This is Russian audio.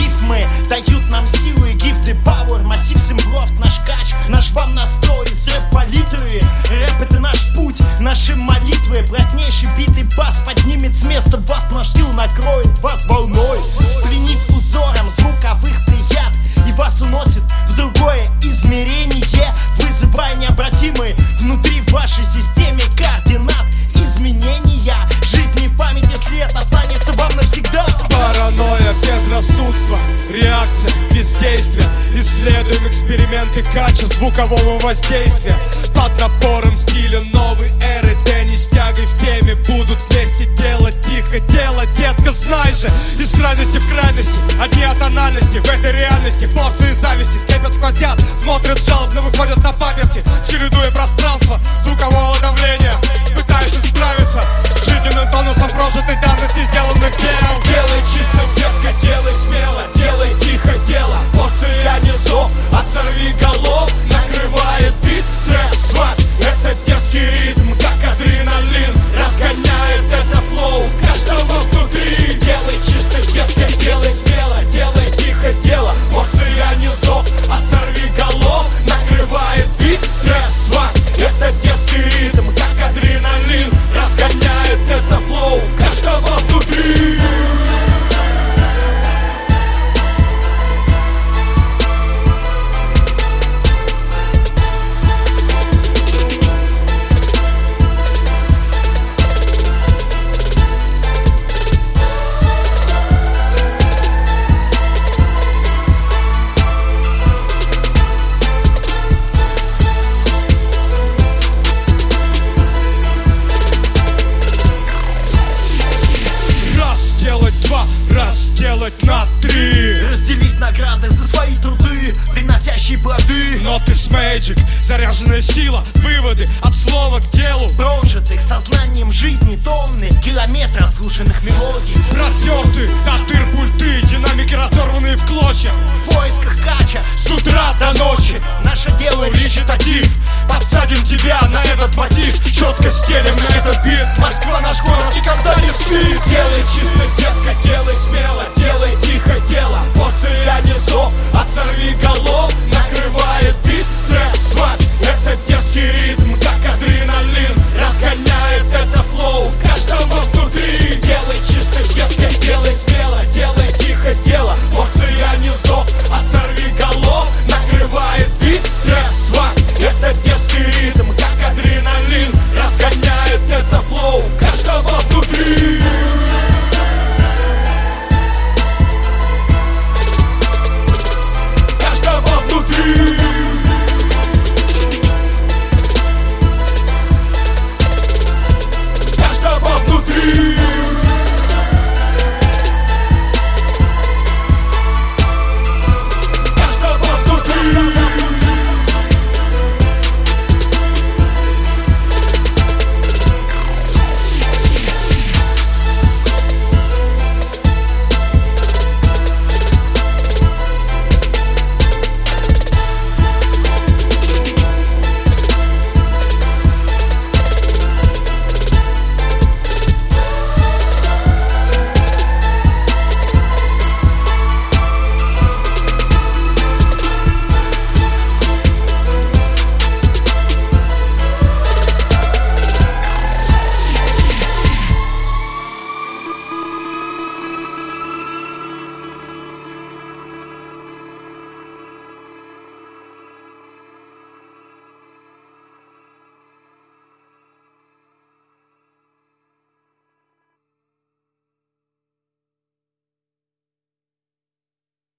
рифмы дают нам силы Гифты, пауэр, массив симброфт, наш кач Наш вам настрой из рэп-палитры Рэп это наш путь, наши молитвы. Братнейший бит и бас поднимет с места вас Наш стил накроет вас волной. Пленит узором звуковых прият И вас уносит в другое измерение. Вызывая необратимые внутри вашей системе карты. Эксперименты качества звукового воздействия. Под напором стиля новой эры Дэнни с тягой в теме будут вместе делать Тихо дело, детка, знай же Из крайности в крайности, одни от тональности В этой реальности. Порции зависти слепят сквозят Смотрят жалобно, выходят на памяти Чередуя пространство звукового давления Пытаясь исправиться Жизненным тонусом прожитой Это сделать на три. Разделить награды за свои труды Приносящие плоды. Но ты с Magic, заряженная сила Выводы от слова к делу. Прожитых сознанием жизни тонны Километров слушанных мелодий. Протерты, татыр пульты Динамики разорванные в клочья. В поисках кача. С утра до ночи. Наше дело Речитатив. Подсадим тебя на этот мотив. Четко стелим на этот бит. Москва наш город никогда не